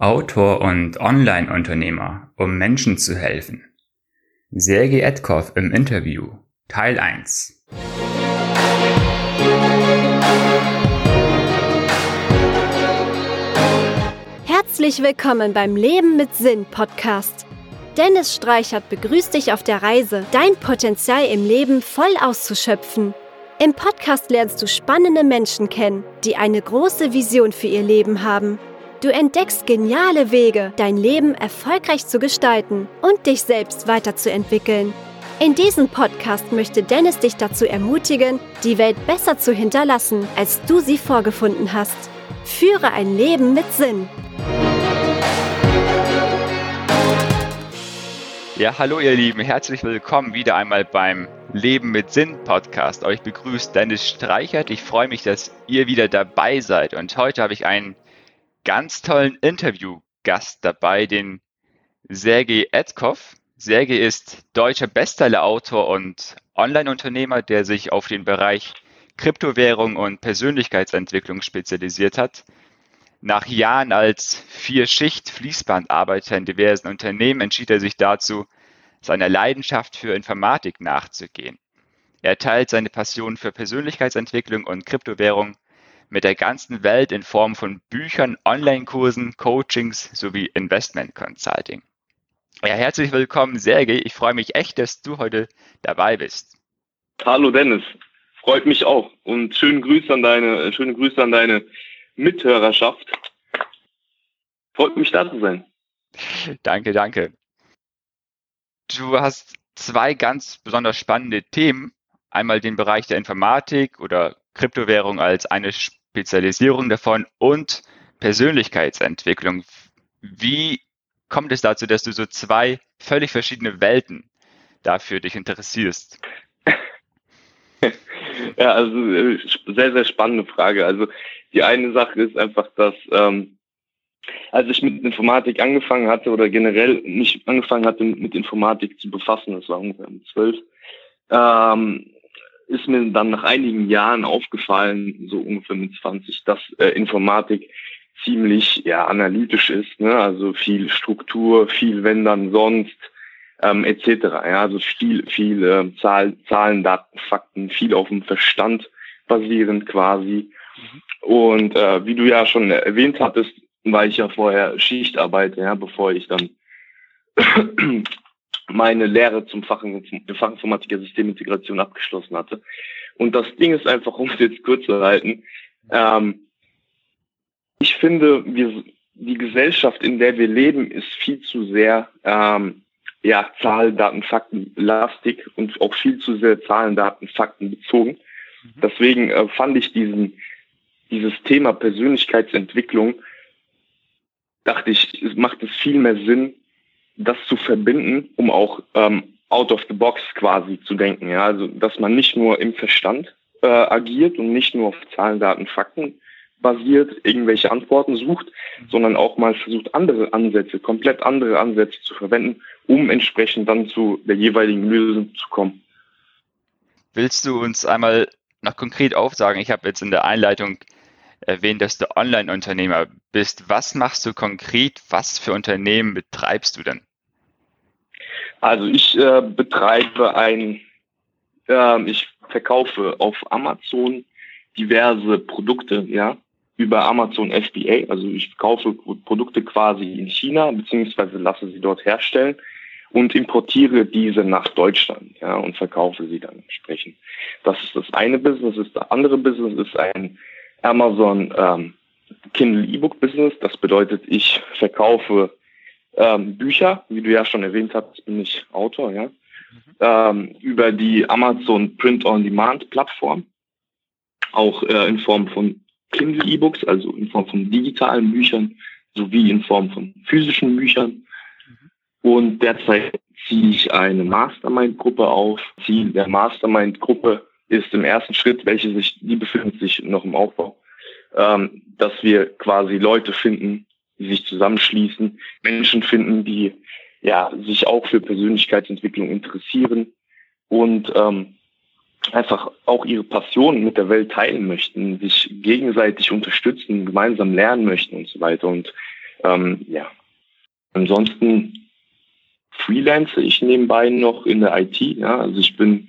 Autor und Online-Unternehmer, um Menschen zu helfen. Sergei Edkov im Interview, Teil 1. Herzlich willkommen beim Leben mit Sinn Podcast. Dennis Streichert begrüßt dich auf der Reise, dein Potenzial im Leben voll auszuschöpfen. Im Podcast lernst du spannende Menschen kennen, die eine große Vision für ihr Leben haben Du entdeckst geniale Wege, dein Leben erfolgreich zu gestalten und dich selbst weiterzuentwickeln. In diesem Podcast möchte Dennis dich dazu ermutigen, die Welt besser zu hinterlassen, als du sie vorgefunden hast. Führe ein Leben mit Sinn. Ja, hallo ihr Lieben, herzlich willkommen wieder einmal beim Leben mit Sinn Podcast. Euch begrüßt Dennis Streichert. Ich freue mich, dass ihr wieder dabei seid. Und heute habe ich einen ganz tollen Interviewgast dabei, den Sergei Edkov. Sergei ist deutscher Bestsellerautor und Online-Unternehmer, der sich auf den Bereich Kryptowährung und Persönlichkeitsentwicklung spezialisiert hat. Nach Jahren als Vier-Schicht-Fließbandarbeiter in diversen Unternehmen entschied er sich dazu, seiner Leidenschaft für Informatik nachzugehen. Er teilt seine Passion für Persönlichkeitsentwicklung und Kryptowährung mit der ganzen Welt in Form von Büchern, Online-Kursen, Coachings sowie Investment Consulting. Ja, herzlich willkommen, Sergej. Ich freue mich echt, dass du heute dabei bist. Hallo Dennis, freut mich auch und schöne Grüße an deine, schöne Grüße an deine Mithörerschaft. Freut mich da zu sein. Danke, danke. Du hast zwei ganz besonders spannende Themen. Einmal den Bereich der Informatik oder Kryptowährung als eine Spezialisierung davon und Persönlichkeitsentwicklung. Wie kommt es dazu, dass du so zwei völlig verschiedene Welten dafür dich interessierst? Ja, also äh, sehr, sehr spannende Frage. Also die eine Sache ist einfach, dass ähm, als ich mit Informatik angefangen hatte oder generell nicht angefangen hatte, mit Informatik zu befassen, das war ungefähr um zwölf, ähm, ist mir dann nach einigen Jahren aufgefallen, so mit 20, dass äh, Informatik ziemlich ja, analytisch ist, ne? also viel Struktur, viel wenn dann sonst ähm, etc. Ja, also viel, viel äh, Zahl, Zahlen, Daten, Fakten, viel auf dem Verstand basierend quasi. Und äh, wie du ja schon erwähnt hattest, war ich ja vorher Schichtarbeiter, ja, bevor ich dann meine Lehre zum Fachinformatiker Systemintegration abgeschlossen hatte. Und das Ding ist einfach, um es jetzt kurz zu halten, ähm, ich finde, wir, die Gesellschaft, in der wir leben, ist viel zu sehr ähm, ja, Zahlen, Daten, Fakten lastig und auch viel zu sehr Zahlen, Daten, Fakten bezogen. Mhm. Deswegen äh, fand ich diesen, dieses Thema Persönlichkeitsentwicklung, dachte ich, es macht es viel mehr Sinn, das zu verbinden, um auch ähm, out of the box quasi zu denken. Ja, also dass man nicht nur im Verstand äh, agiert und nicht nur auf Zahlen, Daten, Fakten basiert irgendwelche Antworten sucht, sondern auch mal versucht, andere Ansätze, komplett andere Ansätze zu verwenden, um entsprechend dann zu der jeweiligen Lösung zu kommen. Willst du uns einmal noch konkret aufsagen? Ich habe jetzt in der Einleitung erwähnt, dass du Online-Unternehmer bist. Was machst du konkret? Was für Unternehmen betreibst du denn? Also ich äh, betreibe ein, äh, ich verkaufe auf Amazon diverse Produkte, ja, über Amazon FBA. Also ich kaufe Produkte quasi in China, beziehungsweise lasse sie dort herstellen und importiere diese nach Deutschland, ja, und verkaufe sie dann entsprechend. Das ist das eine Business. Das andere Business ist ein Amazon ähm, Kindle E-Book Business. Das bedeutet, ich verkaufe ähm, Bücher, wie du ja schon erwähnt hast, bin ich Autor, ja, mhm. ähm, über die Amazon Print on Demand Plattform, auch äh, in Form von Kindle E-Books, also in Form von digitalen Büchern, sowie in Form von physischen Büchern. Mhm. Und derzeit ziehe ich eine Mastermind-Gruppe auf. Ziel der Mastermind-Gruppe ist im ersten Schritt, welche sich, die befindet sich noch im Aufbau, ähm, dass wir quasi Leute finden, die sich zusammenschließen, Menschen finden, die ja sich auch für Persönlichkeitsentwicklung interessieren und ähm, einfach auch ihre Passion mit der Welt teilen möchten, sich gegenseitig unterstützen, gemeinsam lernen möchten und so weiter. Und Ähm, ja. Ansonsten freelance ich nebenbei noch in der IT. Ja, also ich bin,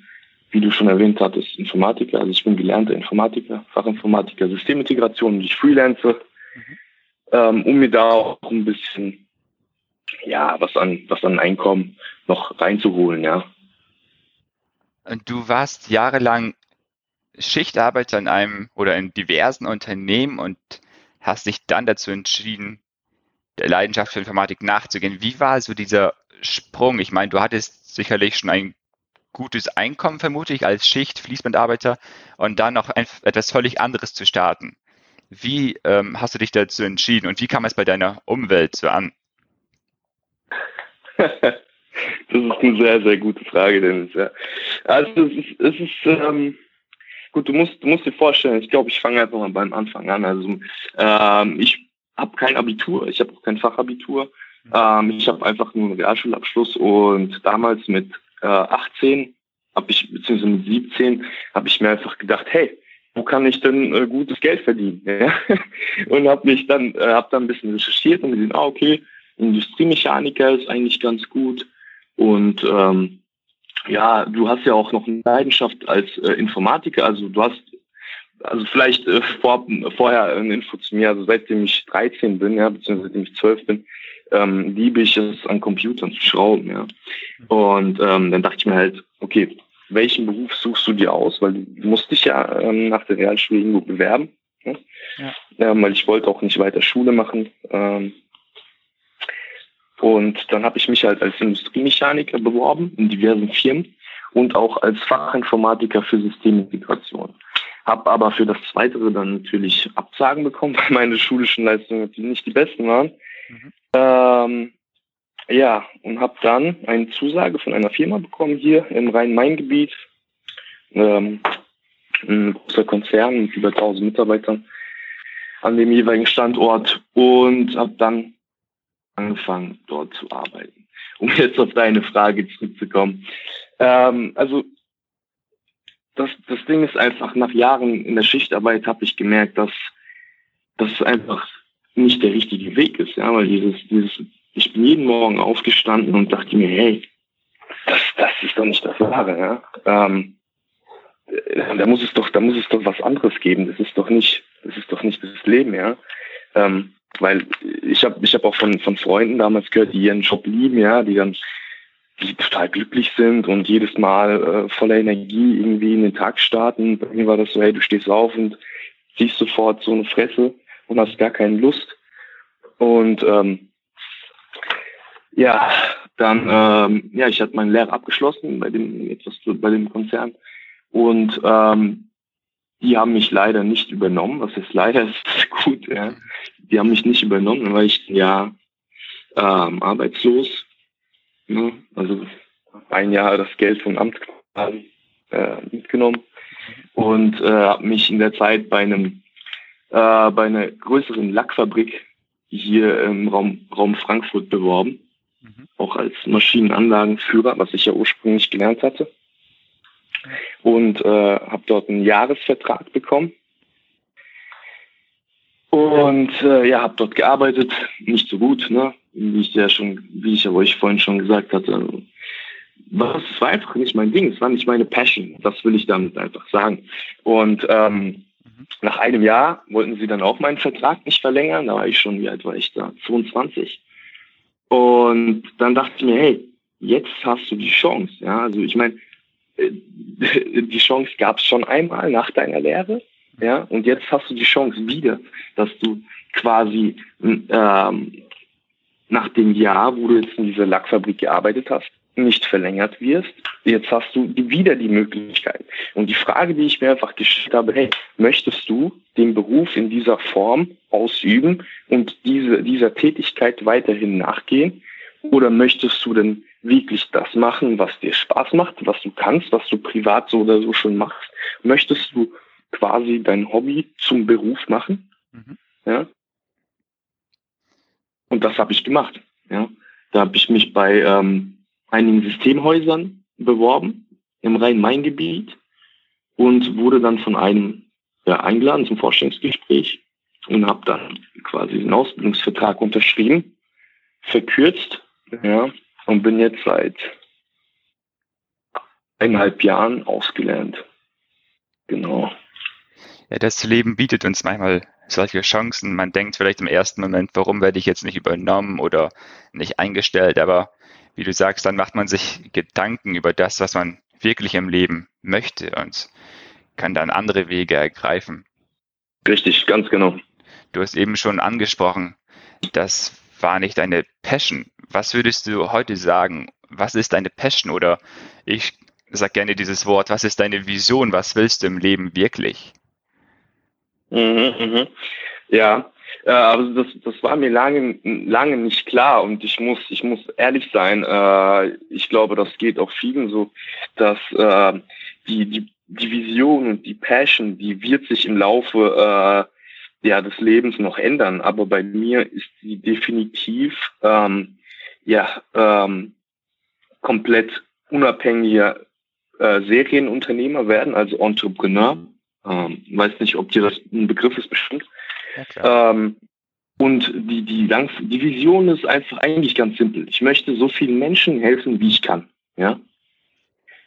wie du schon erwähnt hattest, Informatiker. Also ich bin gelernter Informatiker, Fachinformatiker, Systemintegration und ich freelance, mhm. Ähm, um mir da auch ein bisschen, ja, was an, was an Einkommen noch reinzuholen, ja. Und du warst jahrelang Schichtarbeiter in einem oder in diversen Unternehmen und hast dich dann dazu entschieden, der Leidenschaft für Informatik nachzugehen. Wie war so dieser Sprung? Ich meine, du hattest sicherlich schon ein gutes Einkommen, vermute ich, als Schicht, Fließbandarbeiter und dann noch etwas völlig anderes zu starten. Wie ähm, hast du dich dazu entschieden und wie kam es bei deiner Umwelt so an? das ist eine sehr, sehr gute Frage, Dennis. Ja. Also es ist, es ist ähm, gut, du musst, du musst dir vorstellen, ich glaube, ich fange einfach mal beim Anfang an. Also ähm, ich habe kein Abitur, ich habe auch kein Fachabitur. Ähm, ich habe einfach nur einen Realschulabschluss und damals mit äh, 18 habe ich, beziehungsweise mit 17, habe ich mir einfach gedacht, hey, wo kann ich denn äh, gutes Geld verdienen? Ja? und habe mich dann, äh, habe dann ein bisschen recherchiert und gesehen, ah, okay, Industriemechaniker ist eigentlich ganz gut. Und ähm, ja, du hast ja auch noch eine Leidenschaft als äh, Informatiker, also du hast also vielleicht äh, vor, vorher eine Info zu mir, also seitdem ich 13 bin, ja, beziehungsweise seitdem ich 12 bin, ähm, liebe ich es, an Computern zu schrauben, ja. Und ähm, dann dachte ich mir halt, okay, welchen Beruf suchst du dir aus? Weil du musst dich ja ähm, nach der Realschule irgendwo bewerben. Ne? Ja. Ähm, weil ich wollte auch nicht weiter Schule machen. Ähm, und dann habe ich mich halt als Industriemechaniker beworben in diversen Firmen und auch als Fachinformatiker für Systemintegration. Habe aber für das Zweitere dann natürlich Absagen bekommen, weil meine schulischen Leistungen natürlich nicht die besten waren. Mhm. Ähm, ja, und habe dann eine Zusage von einer Firma bekommen hier im Rhein-Main-Gebiet. Ähm, ein großer Konzern mit über 1000 Mitarbeitern an dem jeweiligen Standort und habe dann angefangen, dort zu arbeiten. Um jetzt auf deine Frage zurückzukommen. Ähm, also das, das Ding ist einfach, nach Jahren in der Schichtarbeit habe ich gemerkt, dass das einfach nicht der richtige Weg ist, ja, weil dieses, dieses, ich bin jeden Morgen aufgestanden und dachte mir, hey, das, das ist doch nicht das Wahre, ja. Ähm, da muss es doch, da muss es doch was anderes geben. Das ist doch nicht, das ist doch nicht das Leben, ja. Ähm, weil ich habe, ich habe auch von von Freunden damals gehört, die ihren Job lieben, ja, die dann die total glücklich sind und jedes Mal äh, voller Energie irgendwie in den Tag starten. Bei mir war das so, hey, du stehst auf und siehst sofort so eine Fresse und hast gar keine Lust. Und ähm, ja, dann, ähm, ja, ich hatte meine Lehre abgeschlossen bei dem etwas bei dem Konzern und ähm, die haben mich leider nicht übernommen. Was ist leider ist gut, ja. Die haben mich nicht übernommen, weil ich ja ähm, arbeitslos Ne? Also ein Jahr das Geld vom Amt äh, mitgenommen und äh, habe mich in der Zeit bei einem äh, bei einer größeren Lackfabrik hier im Raum, Raum Frankfurt beworben. Auch als Maschinenanlagenführer, was ich ja ursprünglich gelernt hatte. Und äh, habe dort einen Jahresvertrag bekommen. Und äh, ja, habe dort gearbeitet, nicht so gut, ne? wie ich ja schon, wie ich ja euch vorhin schon gesagt hatte, was es war einfach nicht mein Ding, es war nicht meine Passion, das will ich damit einfach sagen. Und ähm, mhm. nach einem Jahr wollten sie dann auch meinen Vertrag nicht verlängern, da war ich schon, wie alt war ich da, 22. Und dann dachte ich mir, hey, jetzt hast du die Chance, ja, also ich meine, äh, die Chance gab es schon einmal nach deiner Lehre, ja, und jetzt hast du die Chance wieder, dass du quasi ähm, nach dem Jahr, wo du jetzt in dieser Lackfabrik gearbeitet hast, nicht verlängert wirst. Jetzt hast du wieder die Möglichkeit. Und die Frage, die ich mir einfach gestellt habe, hey, möchtest du den Beruf in dieser Form ausüben und diese, dieser Tätigkeit weiterhin nachgehen? Oder möchtest du denn wirklich das machen, was dir Spaß macht, was du kannst, was du privat so oder so schon machst? Möchtest du quasi dein Hobby zum Beruf machen? Mhm. Ja? Und das habe ich gemacht. Ja. Da habe ich mich bei ähm, einigen Systemhäusern beworben im Rhein-Main-Gebiet und wurde dann von einem ja, eingeladen zum Vorstellungsgespräch. und habe dann quasi den Ausbildungsvertrag unterschrieben, verkürzt, ja, und bin jetzt seit eineinhalb Jahren ausgelernt. Genau. Ja, das Leben bietet uns manchmal solche Chancen. Man denkt vielleicht im ersten Moment, warum werde ich jetzt nicht übernommen oder nicht eingestellt, aber wie du sagst, dann macht man sich Gedanken über das, was man wirklich im Leben möchte und kann dann andere Wege ergreifen. Richtig, ganz genau. Du hast eben schon angesprochen, das war nicht deine Passion. Was würdest du heute sagen? Was ist deine Passion? Oder ich sage gerne dieses Wort, was ist deine Vision? Was willst du im Leben wirklich? Mhm, mhm. Ja, äh, aber das, das war mir lange, lange nicht klar und ich muss, ich muss ehrlich sein, äh, ich glaube, das geht auch vielen so, dass äh, die, die, die Vision und die Passion, die wird sich im Laufe äh, ja, des Lebens noch ändern, aber bei mir ist sie definitiv ähm, ja, ähm, komplett unabhängiger äh, Serienunternehmer werden, also Entrepreneur. Ähm, weiß nicht, ob dir das ein Begriff ist, bestimmt. Ja, ähm, und die, die, Lang die Vision ist einfach eigentlich ganz simpel. Ich möchte so vielen Menschen helfen, wie ich kann. Ja?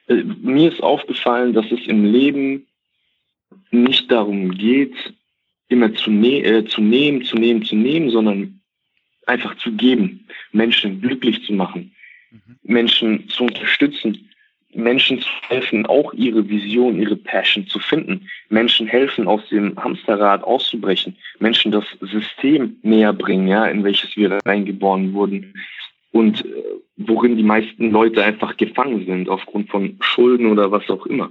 Äh, mir ist aufgefallen, dass es im Leben nicht darum geht, immer zu, ne äh, zu nehmen, zu nehmen, zu nehmen, sondern einfach zu geben, Menschen glücklich zu machen, mhm. Menschen zu unterstützen, Menschen zu helfen, auch ihre Vision, ihre Passion zu finden. Menschen helfen, aus dem Hamsterrad auszubrechen. Menschen das System näher bringen, ja, in welches wir reingeboren wurden. Und äh, worin die meisten Leute einfach gefangen sind, aufgrund von Schulden oder was auch immer.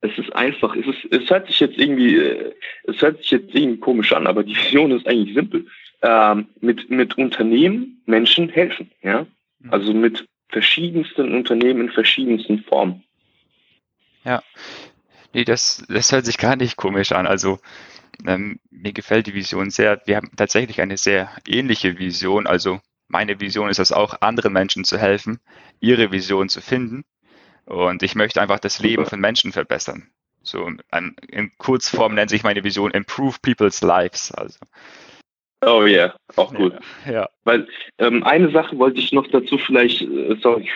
Es ist einfach, es ist, es hört sich jetzt irgendwie, äh, es hört sich jetzt irgendwie komisch an, aber die Vision ist eigentlich simpel. Ähm, mit, mit Unternehmen Menschen helfen, ja. Mhm. Also mit verschiedensten Unternehmen in verschiedensten Formen. Ja, nee, das, das hört sich gar nicht komisch an. Also ähm, mir gefällt die Vision sehr. Wir haben tatsächlich eine sehr ähnliche Vision. Also meine Vision ist es auch, anderen Menschen zu helfen, ihre Vision zu finden. Und ich möchte einfach das Leben von Menschen verbessern. So in Kurzform nennt sich meine Vision Improve People's Lives. Also Oh ja, yeah. auch gut. Ja, ja. Weil ähm, eine Sache wollte ich noch dazu vielleicht, äh, sorry,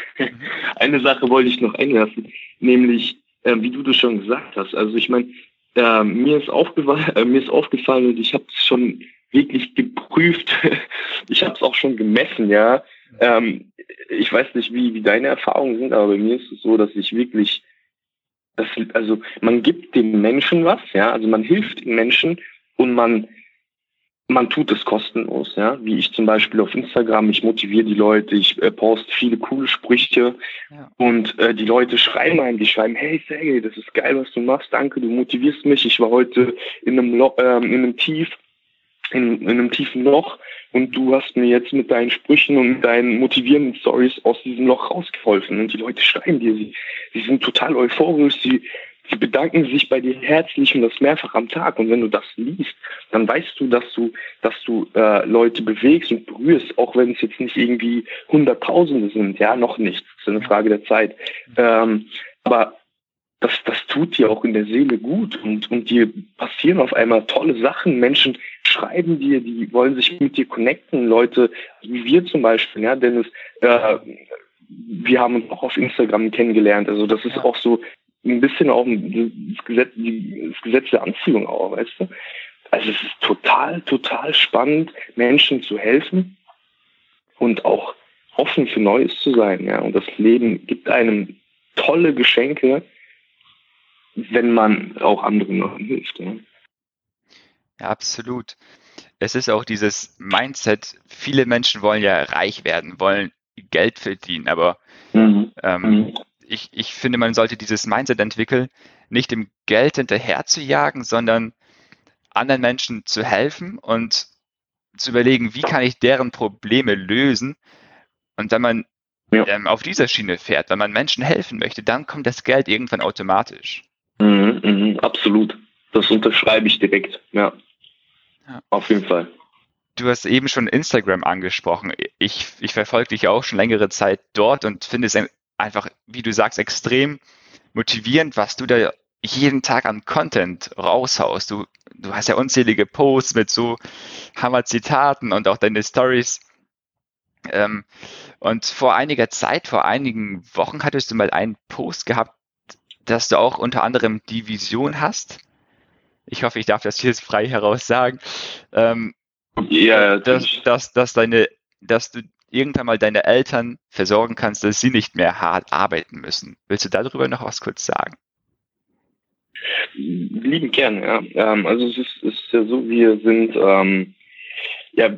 eine Sache wollte ich noch einlassen, nämlich äh, wie du das schon gesagt hast. Also ich meine, äh, mir ist aufgefallen, äh, mir ist aufgefallen und ich habe es schon wirklich geprüft. ich habe es auch schon gemessen, ja. Ähm, ich weiß nicht, wie, wie deine Erfahrungen sind, aber bei mir ist es so, dass ich wirklich, das, also man gibt den Menschen was, ja, also man hilft den Menschen und man man tut es kostenlos, ja. Wie ich zum Beispiel auf Instagram, ich motiviere die Leute, ich äh, poste viele coole Sprüche ja. und äh, die Leute schreiben einem, die schreiben, hey Sergej, das ist geil, was du machst, danke, du motivierst mich. Ich war heute in einem, Lo äh, in einem Tief, in, in einem tiefen Loch und du hast mir jetzt mit deinen Sprüchen und deinen motivierenden Stories aus diesem Loch rausgeholfen. Und die Leute schreiben dir, sie, sie sind total euphorisch, sie Sie bedanken sich bei dir herzlich und das mehrfach am Tag. Und wenn du das liest, dann weißt du, dass du, dass du äh, Leute bewegst und berührst, auch wenn es jetzt nicht irgendwie Hunderttausende sind, ja, noch nicht. Das ist eine Frage der Zeit. Ähm, aber das, das tut dir auch in der Seele gut und, und dir passieren auf einmal tolle Sachen. Menschen schreiben dir, die wollen sich mit dir connecten. Leute, wie wir zum Beispiel, ja, Dennis, äh, wir haben uns auch auf Instagram kennengelernt. Also das ist auch so ein bisschen auch das Gesetz, das Gesetz der Anziehung auch, weißt du? Also es ist total, total spannend, Menschen zu helfen und auch offen für Neues zu sein, ja. Und das Leben gibt einem tolle Geschenke, wenn man auch anderen Leuten hilft. Ja. ja, absolut. Es ist auch dieses Mindset, viele Menschen wollen ja reich werden, wollen Geld verdienen, aber mhm. Ähm, mhm ich, ich finde, man sollte dieses Mindset entwickeln, nicht dem Geld hinterher zu jagen, sondern anderen Menschen zu helfen und zu überlegen, wie kann ich deren Probleme lösen. Und wenn man ja. ähm, auf dieser Schiene fährt, wenn man Menschen helfen möchte, dann kommt das Geld irgendwann automatisch. Mhm, mh, absolut. Das unterschreibe ich direkt. Ja. ja. Auf jeden Fall. Du hast eben schon Instagram angesprochen. Ich, ich verfolge dich auch schon längere Zeit dort und finde es einfach, wie du sagst, extrem motivierend, was du da jeden Tag an Content raushaust. Du, du hast ja unzählige Posts mit so Hammer-Zitaten und auch deine Stories. Ähm, und vor einiger Zeit, vor einigen Wochen hattest du mal einen Post gehabt, dass du auch unter anderem die Vision hast. Ich hoffe, ich darf das hier frei heraus sagen. Ähm, ja, dass, dass, dass, deine, dass du irgendwann mal deine Eltern versorgen kannst, dass sie nicht mehr hart arbeiten müssen. Willst du darüber noch was kurz sagen? Lieben gern, ja. Ähm, also es ist, ist ja so, wir sind ähm, ja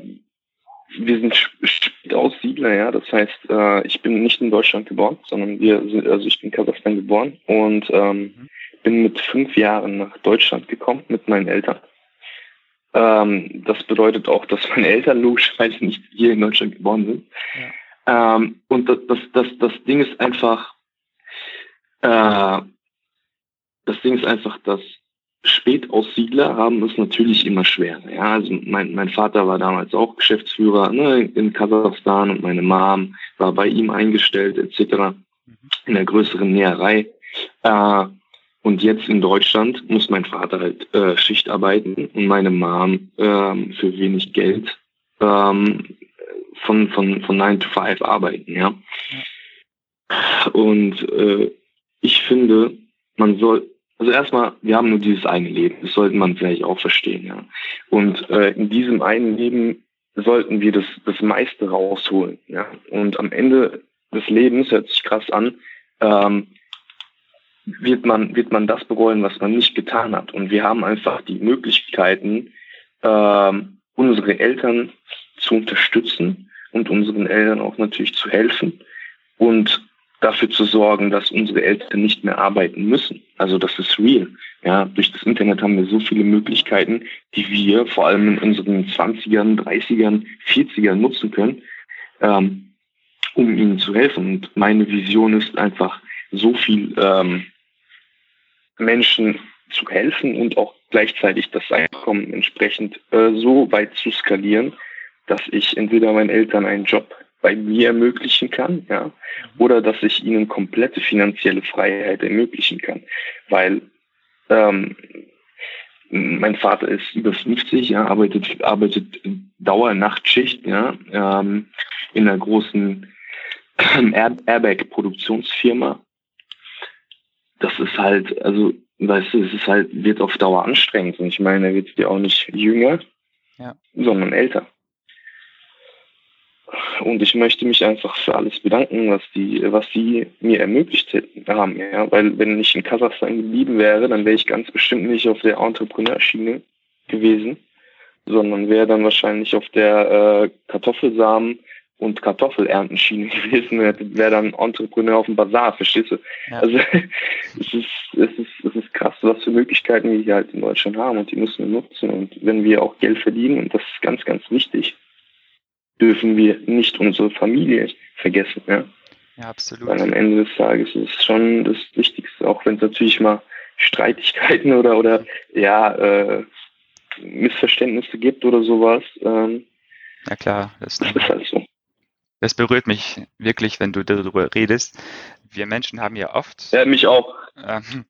wir sind Spätaussiedler, ja. Das heißt, äh, ich bin nicht in Deutschland geboren, sondern wir sind, also ich bin in Kasachstan geboren und ähm, mhm. bin mit fünf Jahren nach Deutschland gekommen mit meinen Eltern. Ähm, das bedeutet auch, dass meine Eltern logischerweise nicht hier in Deutschland geboren sind. Ja. Ähm, und das, das, das, das Ding ist einfach, äh, das Ding ist einfach, dass Spätaussiedler haben es natürlich immer schwer. Ja, also mein, mein Vater war damals auch Geschäftsführer ne, in Kasachstan und meine Mom war bei ihm eingestellt etc. Mhm. in der größeren Näherei. Äh, und jetzt in Deutschland muss mein Vater halt äh, Schicht arbeiten und meine Mom ähm, für wenig Geld ähm, von, von, von 9 to 5 arbeiten, ja. Und äh, ich finde, man soll, also erstmal, wir haben nur dieses eine Leben, das sollte man vielleicht auch verstehen, ja. Und äh, in diesem einen Leben sollten wir das, das meiste rausholen, ja. Und am Ende des Lebens, hört sich krass an, ähm, wird man, wird man das bereuen, was man nicht getan hat. Und wir haben einfach die Möglichkeiten, ähm, unsere Eltern zu unterstützen und unseren Eltern auch natürlich zu helfen und dafür zu sorgen, dass unsere Eltern nicht mehr arbeiten müssen. Also das ist real. Ja, durch das Internet haben wir so viele Möglichkeiten, die wir vor allem in unseren 20ern, 30ern, 40ern nutzen können, ähm, um ihnen zu helfen. Und meine Vision ist einfach, so viel ähm, Menschen zu helfen und auch gleichzeitig das Einkommen entsprechend äh, so weit zu skalieren, dass ich entweder meinen Eltern einen Job bei mir ermöglichen kann, ja, oder dass ich ihnen komplette finanzielle Freiheit ermöglichen kann, weil ähm, mein Vater ist über 50, ja, arbeitet arbeitet Dauernachtschicht, ja, ähm, in einer großen Airbag-Produktionsfirma das ist halt, also, weißt du, es ist halt, wird auf Dauer anstrengend. Und ich meine, er wird ja auch nicht jünger, ja. sondern älter. Und ich möchte mich einfach für alles bedanken, was die, was sie mir ermöglicht haben, ja. Weil wenn ich in Kasachstan geblieben wäre, dann wäre ich ganz bestimmt nicht auf der Entrepreneurschiene gewesen, sondern wäre dann wahrscheinlich auf der äh, Kartoffelsamen und Kartoffeleerntenschiene gewesen, wäre dann Entrepreneur auf dem Bazar, verstehst du? Ja. Also es ist, es ist, es ist krass, was für Möglichkeiten wir hier halt in Deutschland haben und die müssen wir nutzen. Und wenn wir auch Geld verdienen, und das ist ganz, ganz wichtig, dürfen wir nicht unsere Familie vergessen, ja. Ja, absolut. Weil am Ende des Tages ist es schon das Wichtigste, auch wenn es natürlich mal Streitigkeiten oder oder ja äh, Missverständnisse gibt oder sowas. Ähm, Na klar, das, das ist halt so. Das berührt mich wirklich, wenn du darüber redest. Wir Menschen haben ja oft. Ja, mich auch. Ähm,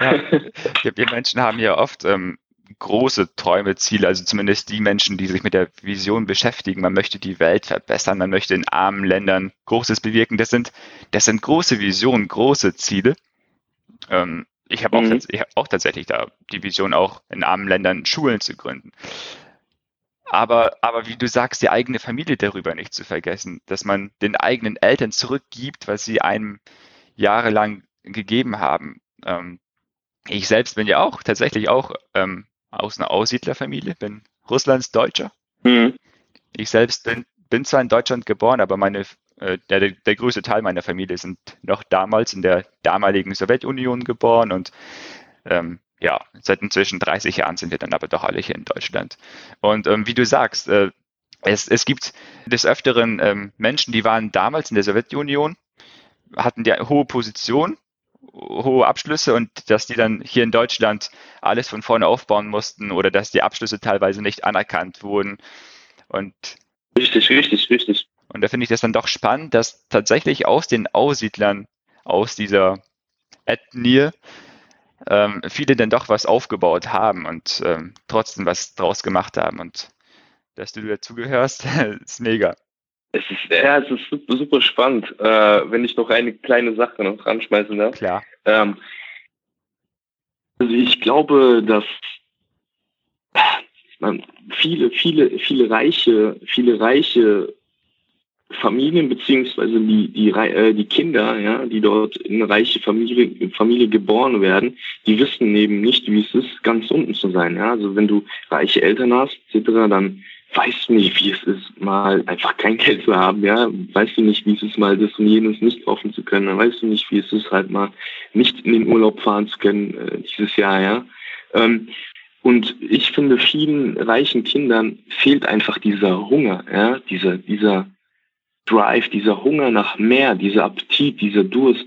ja, wir, Menschen haben ja oft ähm, große Träume, Ziele, also zumindest die Menschen, die sich mit der Vision beschäftigen. Man möchte die Welt verbessern, man möchte in armen Ländern Großes bewirken. Das sind, das sind große Visionen, große Ziele. Ähm, ich habe auch, mhm. hab auch tatsächlich da die Vision, auch in armen Ländern Schulen zu gründen. Aber, aber wie du sagst, die eigene Familie darüber nicht zu vergessen, dass man den eigenen Eltern zurückgibt, was sie einem jahrelang gegeben haben. Ähm, ich selbst bin ja auch tatsächlich auch ähm, aus einer Aussiedlerfamilie, bin Russlands Deutscher. Mhm. Ich selbst bin, bin zwar in Deutschland geboren, aber meine, äh, der, der größte Teil meiner Familie sind noch damals in der damaligen Sowjetunion geboren und ähm, ja, seit inzwischen 30 Jahren sind wir dann aber doch alle hier in Deutschland. Und ähm, wie du sagst, äh, es, es gibt des Öfteren ähm, Menschen, die waren damals in der Sowjetunion, hatten die hohe Position, hohe Abschlüsse und dass die dann hier in Deutschland alles von vorne aufbauen mussten oder dass die Abschlüsse teilweise nicht anerkannt wurden. Und richtig, richtig, richtig. Und da finde ich das dann doch spannend, dass tatsächlich aus den Aussiedlern, aus dieser Ethnie, ähm, viele dann doch was aufgebaut haben und ähm, trotzdem was draus gemacht haben. Und dass du dazugehörst, ist mega. Es ist, ja, es ist super, super spannend. Äh, wenn ich noch eine kleine Sache noch ranschmeißen darf. Klar. Ähm, also ich glaube, dass man viele, viele, viele reiche, viele reiche Familien beziehungsweise die, die, äh, die Kinder, ja, die dort in eine reiche Familie, Familie geboren werden, die wissen eben nicht, wie es ist, ganz unten zu sein. Ja? Also wenn du reiche Eltern hast, etc., dann weißt du nicht, wie es ist, mal einfach kein Geld zu haben, ja. Weißt du nicht, wie es ist, mal das und jenes nicht kaufen zu können. Dann weißt du nicht, wie es ist, halt mal nicht in den Urlaub fahren zu können äh, dieses Jahr, ja. Ähm, und ich finde, vielen reichen Kindern fehlt einfach dieser Hunger, ja, dieser, dieser Drive, dieser Hunger nach mehr, dieser Appetit, dieser Durst,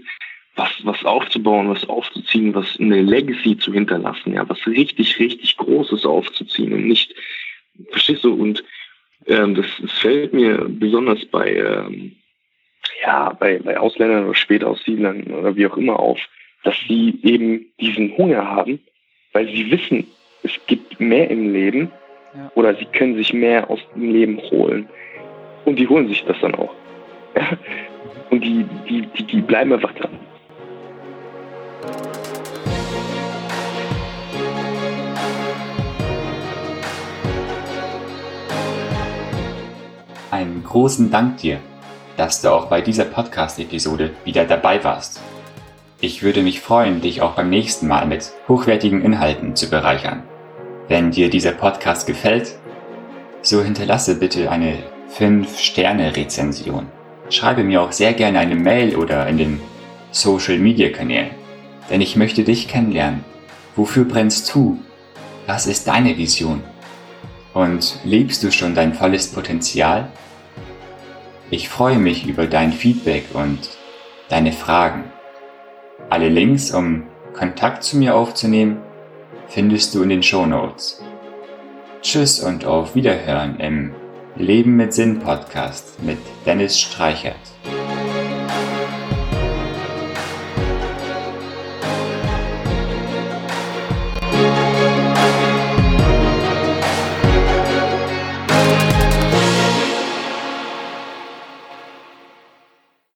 was, was aufzubauen, was aufzuziehen, was eine Legacy zu hinterlassen, ja, was richtig, richtig Großes aufzuziehen und nicht, verstehst du, und ähm, das, das fällt mir besonders bei, ähm, ja, bei, bei Ausländern oder Spätaussiedlern oder wie auch immer auf, dass sie eben diesen Hunger haben, weil sie wissen, es gibt mehr im Leben ja. oder sie können sich mehr aus dem Leben holen. Und die holen sich das dann auch. Und die, die, die, die bleiben einfach dran. Einen großen Dank dir, dass du auch bei dieser Podcast-Episode wieder dabei warst. Ich würde mich freuen, dich auch beim nächsten Mal mit hochwertigen Inhalten zu bereichern. Wenn dir dieser Podcast gefällt, so hinterlasse bitte eine 5-Sterne-Rezension. Schreibe mir auch sehr gerne eine Mail oder in den Social-Media-Kanälen, denn ich möchte dich kennenlernen. Wofür brennst du? Was ist deine Vision? Und lebst du schon dein volles Potenzial? Ich freue mich über dein Feedback und deine Fragen. Alle Links, um Kontakt zu mir aufzunehmen, findest du in den Show Notes. Tschüss und auf Wiederhören im Leben mit Sinn Podcast mit Dennis Streichert.